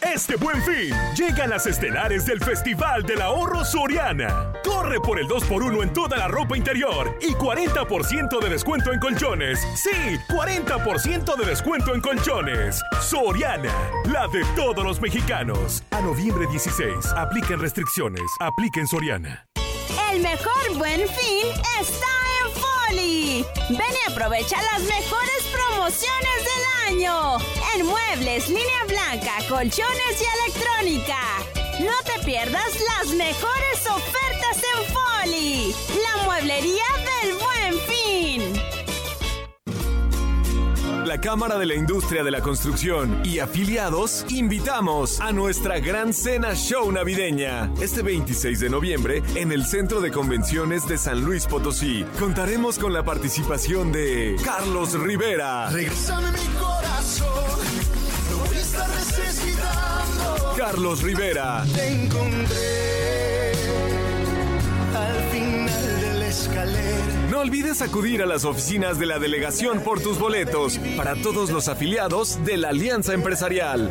Este buen fin, llegan las estelares del Festival del Ahorro Soriana. Corre por el 2x1 en toda la ropa interior y 40% de descuento en colchones. Sí, 40% de descuento en colchones. Soriana, la de todos los mexicanos. A noviembre 16, apliquen restricciones, apliquen Soriana. El mejor buen fin está Ven y aprovecha las mejores promociones del año. En muebles, línea blanca, colchones y electrónica. No te pierdas las mejores ofertas en Foli. La mueblería del la Cámara de la Industria de la Construcción y afiliados, invitamos a nuestra gran cena show navideña. Este 26 de noviembre, en el Centro de Convenciones de San Luis Potosí, contaremos con la participación de Carlos Rivera. Regresame mi corazón, necesitando. Carlos Rivera. Te encontré olvides acudir a las oficinas de la delegación por tus boletos para todos los afiliados de la Alianza Empresarial.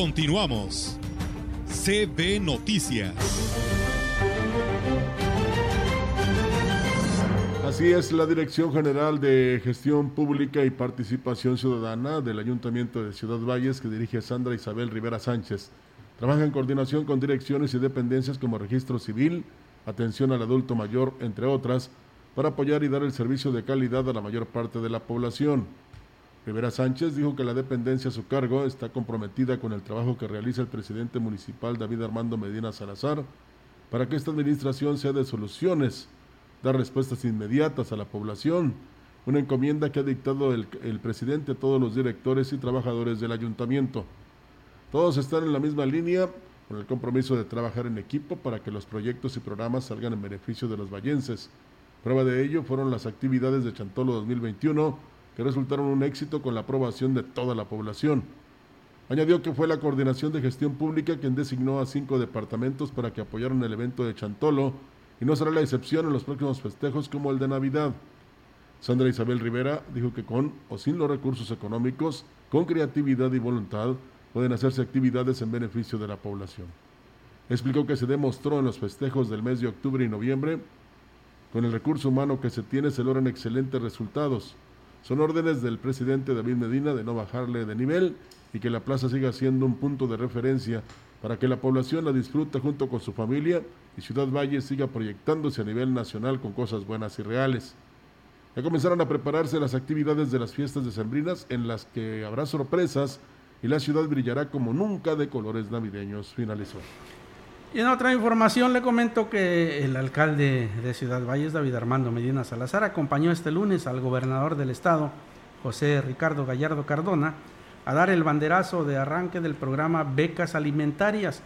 Continuamos. CB Noticias. Así es, la Dirección General de Gestión Pública y Participación Ciudadana del Ayuntamiento de Ciudad Valles, que dirige Sandra Isabel Rivera Sánchez, trabaja en coordinación con direcciones y dependencias como Registro Civil, Atención al Adulto Mayor, entre otras, para apoyar y dar el servicio de calidad a la mayor parte de la población. Rivera Sánchez dijo que la dependencia a su cargo está comprometida con el trabajo que realiza el presidente municipal David Armando Medina Salazar para que esta administración sea de soluciones dar respuestas inmediatas a la población, una encomienda que ha dictado el, presidente a todos los directores y trabajadores del ayuntamiento. Todos están en la misma línea con el compromiso de trabajar en equipo para que los proyectos y programas salgan en beneficio de los vallenses. Prueba de ello fueron las actividades de Chantolo 2021, que resultaron un éxito con la aprobación de toda la población. Añadió que fue la Coordinación de Gestión Pública quien designó a cinco departamentos para que apoyaran el evento de Chantolo y no será la excepción en los próximos festejos como el de Navidad. Sandra Isabel Rivera dijo que con o sin los recursos económicos, con creatividad y voluntad, pueden hacerse actividades en beneficio de la población. Explicó que se demostró en los festejos del mes de octubre y noviembre, con el recurso humano que se tiene se logran excelentes resultados. Son órdenes del presidente David Medina de no bajarle de nivel y que la plaza siga siendo un punto de referencia para que la población la disfrute junto con su familia y Ciudad Valle siga proyectándose a nivel nacional con cosas buenas y reales. Ya comenzaron a prepararse las actividades de las fiestas decembrinas en las que habrá sorpresas y la ciudad brillará como nunca de colores navideños. Finalizó. Y en otra información le comento que el alcalde de Ciudad Valles, David Armando Medina Salazar, acompañó este lunes al gobernador del estado, José Ricardo Gallardo Cardona, a dar el banderazo de arranque del programa Becas Alimentarias,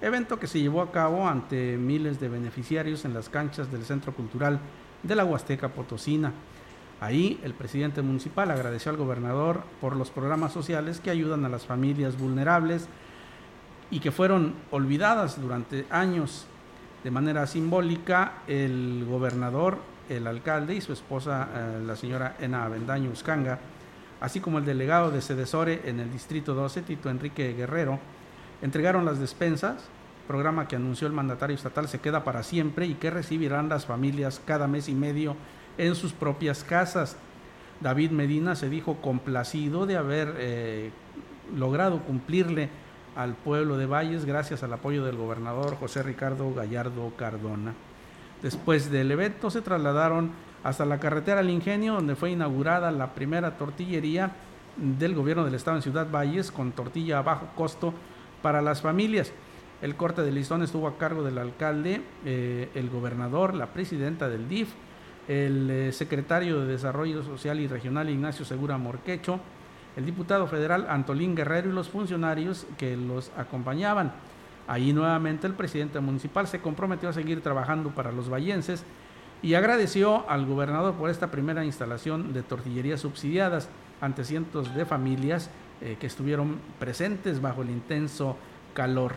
evento que se llevó a cabo ante miles de beneficiarios en las canchas del Centro Cultural de la Huasteca Potosina. Ahí el presidente municipal agradeció al gobernador por los programas sociales que ayudan a las familias vulnerables y que fueron olvidadas durante años. De manera simbólica, el gobernador, el alcalde y su esposa, eh, la señora Ena Avendaño Uscanga, así como el delegado de Sedesore en el Distrito 12, Tito Enrique Guerrero, entregaron las despensas, programa que anunció el mandatario estatal se queda para siempre y que recibirán las familias cada mes y medio en sus propias casas. David Medina se dijo complacido de haber eh, logrado cumplirle al pueblo de Valles gracias al apoyo del gobernador José Ricardo Gallardo Cardona. Después del evento se trasladaron hasta la carretera al Ingenio, donde fue inaugurada la primera tortillería del gobierno del estado en Ciudad Valles con tortilla a bajo costo para las familias. El corte de listón estuvo a cargo del alcalde, eh, el gobernador, la presidenta del DIF, el eh, secretario de Desarrollo Social y Regional Ignacio Segura Morquecho, el diputado federal Antolín Guerrero y los funcionarios que los acompañaban. Ahí nuevamente el presidente municipal se comprometió a seguir trabajando para los vallenses y agradeció al gobernador por esta primera instalación de tortillerías subsidiadas ante cientos de familias eh, que estuvieron presentes bajo el intenso calor.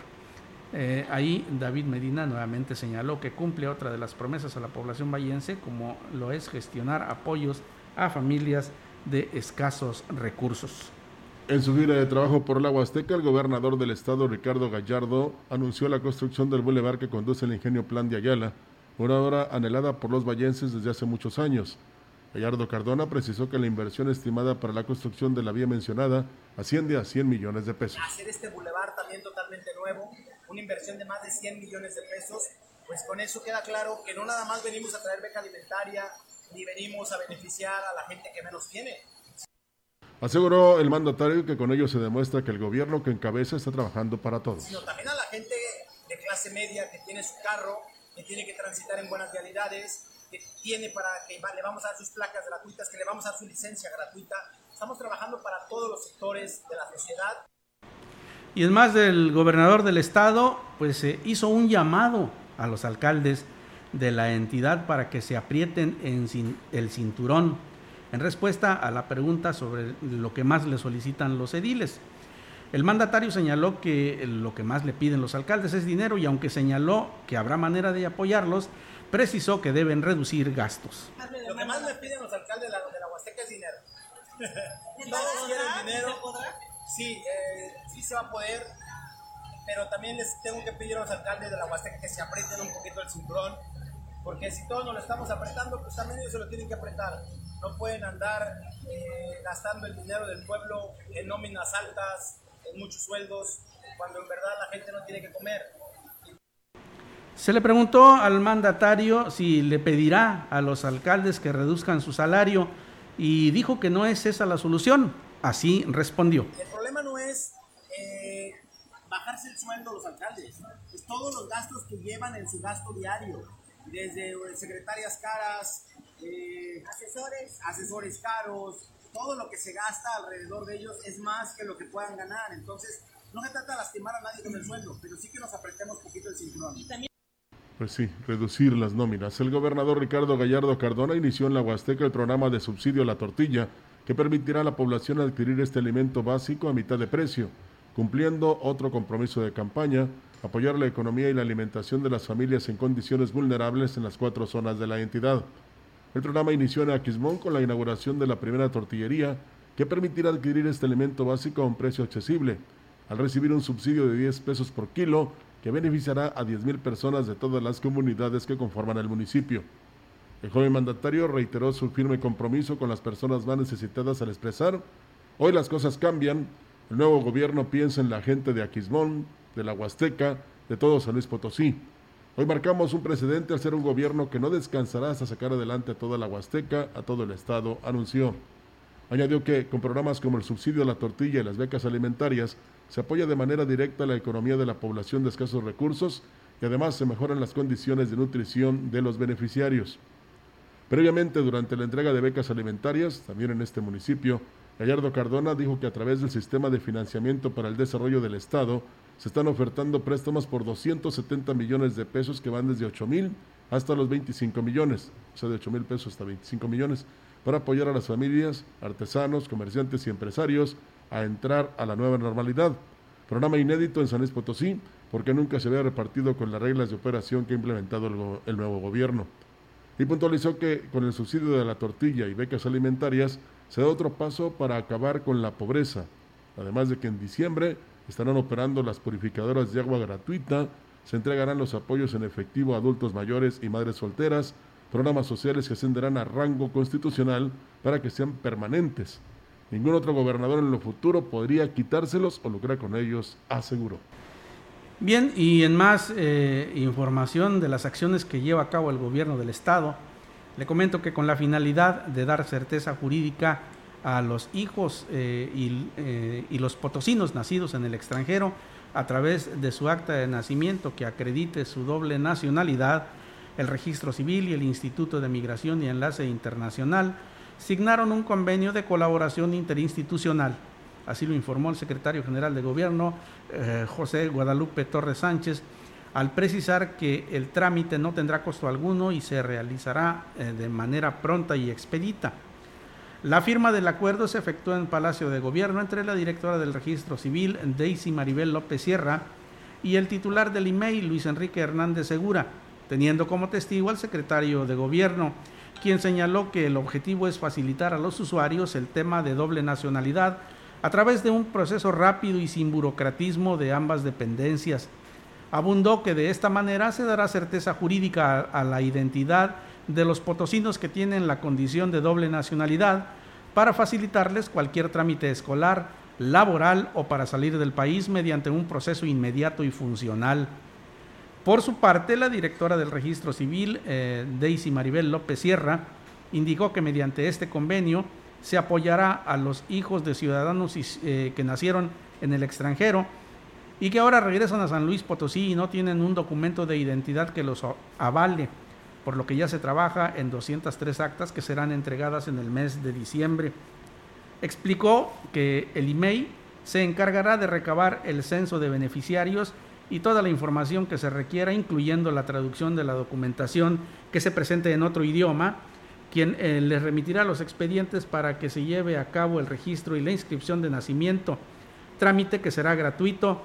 Eh, ahí David Medina nuevamente señaló que cumple otra de las promesas a la población vallense, como lo es gestionar apoyos a familias de escasos recursos. En su gira de trabajo por la Huasteca, el gobernador del estado, Ricardo Gallardo, anunció la construcción del bulevar que conduce el ingenio Plan de Ayala, una obra anhelada por los vallenses desde hace muchos años. Gallardo Cardona precisó que la inversión estimada para la construcción de la vía mencionada asciende a 100 millones de pesos. Hacer este bulevar también totalmente nuevo, una inversión de más de 100 millones de pesos, pues con eso queda claro que no nada más venimos a traer beca alimentaria, ni venimos a beneficiar a la gente que menos tiene. Aseguró el mandatario que con ello se demuestra que el gobierno que encabeza está trabajando para todos. Sino también a la gente de clase media que tiene su carro, que tiene que transitar en buenas vialidades, que tiene para que le vamos a dar sus placas gratuitas, que le vamos a dar su licencia gratuita. Estamos trabajando para todos los sectores de la sociedad. Y es más, el gobernador del estado pues eh, hizo un llamado a los alcaldes de la entidad para que se aprieten en el cinturón en respuesta a la pregunta sobre lo que más le solicitan los ediles. El mandatario señaló que lo que más le piden los alcaldes es dinero y aunque señaló que habrá manera de apoyarlos, precisó que deben reducir gastos. Lo que más le piden los alcaldes de la, Huasteca es dinero. Todos quieren dinero. Sí, eh, sí se va a poder, pero también les tengo que pedir a los alcaldes de la Huasteca que se aprieten un poquito el cinturón, porque si todos nos lo estamos apretando, pues también ellos se lo tienen que apretar. No pueden andar eh, gastando el dinero del pueblo en nóminas altas, en muchos sueldos, cuando en verdad la gente no tiene que comer. Se le preguntó al mandatario si le pedirá a los alcaldes que reduzcan su salario y dijo que no es esa la solución. Así respondió. El problema no es eh, bajarse el sueldo a los alcaldes, es todos los gastos que llevan en su gasto diario, desde secretarias caras, eh, asesores, asesores caros, todo lo que se gasta alrededor de ellos es más que lo que puedan ganar. Entonces, no se trata de lastimar a nadie con el sueldo, pero sí que nos apretemos un poquito el cinturón. Pues sí, reducir las nóminas. El gobernador Ricardo Gallardo Cardona inició en la Huasteca el programa de subsidio a la tortilla, que permitirá a la población adquirir este alimento básico a mitad de precio, cumpliendo otro compromiso de campaña, apoyar la economía y la alimentación de las familias en condiciones vulnerables en las cuatro zonas de la entidad. El programa inició en Aquismón con la inauguración de la primera tortillería que permitirá adquirir este elemento básico a un precio accesible, al recibir un subsidio de 10 pesos por kilo que beneficiará a 10.000 personas de todas las comunidades que conforman el municipio. El joven mandatario reiteró su firme compromiso con las personas más necesitadas al expresar, hoy las cosas cambian, el nuevo gobierno piensa en la gente de Aquismón, de la Huasteca, de todo San Luis Potosí. Hoy marcamos un precedente al ser un gobierno que no descansará hasta sacar adelante a toda la Huasteca, a todo el Estado, anunció. Añadió que con programas como el subsidio a la tortilla y las becas alimentarias se apoya de manera directa la economía de la población de escasos recursos y además se mejoran las condiciones de nutrición de los beneficiarios. Previamente, durante la entrega de becas alimentarias, también en este municipio, Gallardo Cardona dijo que a través del sistema de financiamiento para el desarrollo del Estado se están ofertando préstamos por 270 millones de pesos que van desde 8 mil hasta los 25 millones, o sea, de 8 mil pesos hasta 25 millones, para apoyar a las familias, artesanos, comerciantes y empresarios a entrar a la nueva normalidad. Programa inédito en San Luis Potosí, porque nunca se había repartido con las reglas de operación que ha implementado el, el nuevo gobierno. Y puntualizó que con el subsidio de la tortilla y becas alimentarias se da otro paso para acabar con la pobreza, además de que en diciembre estarán operando las purificadoras de agua gratuita, se entregarán los apoyos en efectivo a adultos mayores y madres solteras, programas sociales que ascenderán a rango constitucional para que sean permanentes. Ningún otro gobernador en lo futuro podría quitárselos o lucrar con ellos, aseguró. Bien, y en más eh, información de las acciones que lleva a cabo el gobierno del Estado, le comento que con la finalidad de dar certeza jurídica a los hijos eh, eh, y, los potosinos nacidos en el extranjero a través de su acta de nacimiento que acredite su doble nacionalidad, el registro civil y el Instituto de Migración y Enlace Internacional signaron un convenio de colaboración interinstitucional. Así lo informó el secretario general de Gobierno, eh, José Guadalupe Torres Sánchez, al precisar que el trámite no tendrá costo alguno y se realizará de manera pronta y expedita. La firma del acuerdo se efectuó en Palacio de Gobierno entre la directora del Registro Civil, Daisy Maribel López Sierra, y el titular del email, Luis Enrique Hernández Segura, teniendo como testigo al secretario de Gobierno, quien señaló que el objetivo es facilitar a los usuarios el tema de doble nacionalidad a través de un proceso rápido y sin burocratismo de ambas dependencias. Abundó que de esta manera se dará certeza jurídica a, la identidad de los potosinos que tienen la condición de doble nacionalidad para facilitarles cualquier trámite escolar, laboral o para salir del país mediante un proceso inmediato y funcional. Por su parte, la directora del registro civil, eh, Daisy Maribel López Sierra, indicó que mediante este convenio se apoyará a los hijos de ciudadanos eh, que nacieron en el extranjero y que ahora regresan a San Luis Potosí y no tienen un documento de identidad que los avale, por lo que ya se trabaja en 203 actas que serán entregadas en el mes de diciembre. Explicó que el IMEI se encargará de recabar el censo de beneficiarios y toda la información que se requiera, incluyendo la traducción de la documentación que se presente en otro idioma, quien eh, les remitirá los expedientes para que se lleve a cabo el registro y la inscripción de nacimiento, trámite que será gratuito,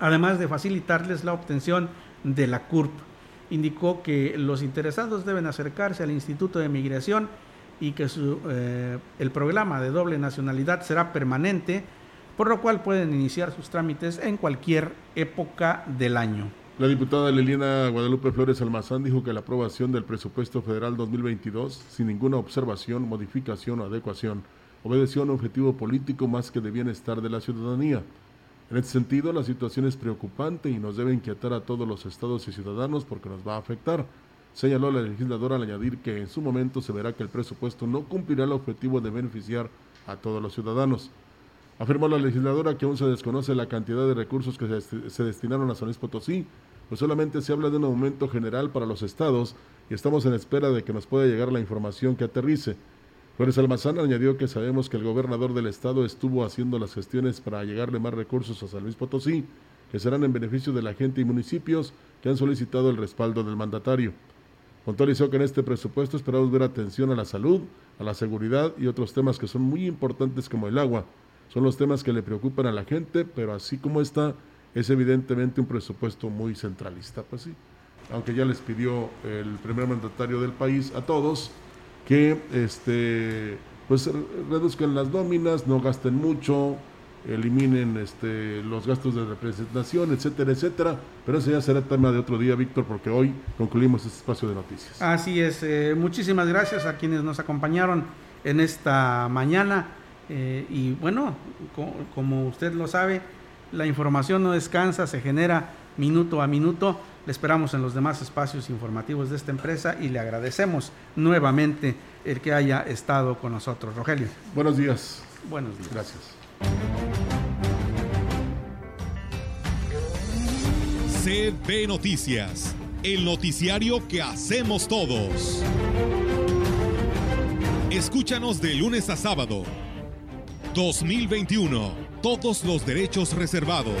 además de facilitarles la obtención de la CURP. Indicó que los interesados deben acercarse al Instituto de Migración y que eh, el programa de doble nacionalidad será permanente, por lo cual pueden iniciar sus trámites en cualquier época del año. La diputada Liliana Guadalupe Flores Almazán dijo que la aprobación del presupuesto federal 2022, sin ninguna observación, modificación o adecuación, obedeció a un objetivo político más que de bienestar de la ciudadanía. En este sentido, la situación es preocupante y nos debe inquietar a todos los estados y ciudadanos porque nos va a afectar. Señaló la legisladora al añadir que en su momento se verá que el presupuesto no cumplirá el objetivo de beneficiar a todos los ciudadanos. Afirmó la legisladora que aún se desconoce la cantidad de recursos que se, destinaron a San Luis Potosí, pues solamente se habla de un aumento general para los estados y estamos en espera de que nos pueda llegar la información que aterrice. Flores Almazán añadió que sabemos que el gobernador del estado estuvo haciendo las gestiones para llegarle más recursos a San Luis Potosí, que serán en beneficio de la gente y municipios que han solicitado el respaldo del mandatario. Puntualizó que en este presupuesto esperamos ver atención a la salud, a la seguridad y otros temas que son muy importantes como el agua, son los temas que le preocupan a la gente, pero así como está, es evidentemente un presupuesto muy centralista, pues sí. Aunque ya les pidió el primer mandatario del país a todos que este pues reduzcan las nóminas, no gasten mucho, eliminen este, los gastos de representación, etcétera, etcétera. Pero eso ya será tema de otro día, Víctor, porque hoy concluimos este espacio de noticias. Así es, eh, muchísimas gracias a quienes nos acompañaron en esta mañana. Eh, y bueno, como usted lo sabe, la información no descansa, se genera minuto a minuto. Le esperamos en los demás espacios informativos de esta empresa y le agradecemos nuevamente el que haya estado con nosotros. Rogelio. Buenos días. Buenos días. Gracias. CB Noticias, el noticiario que hacemos todos. Escúchanos de lunes a sábado 2021. Todos los derechos reservados.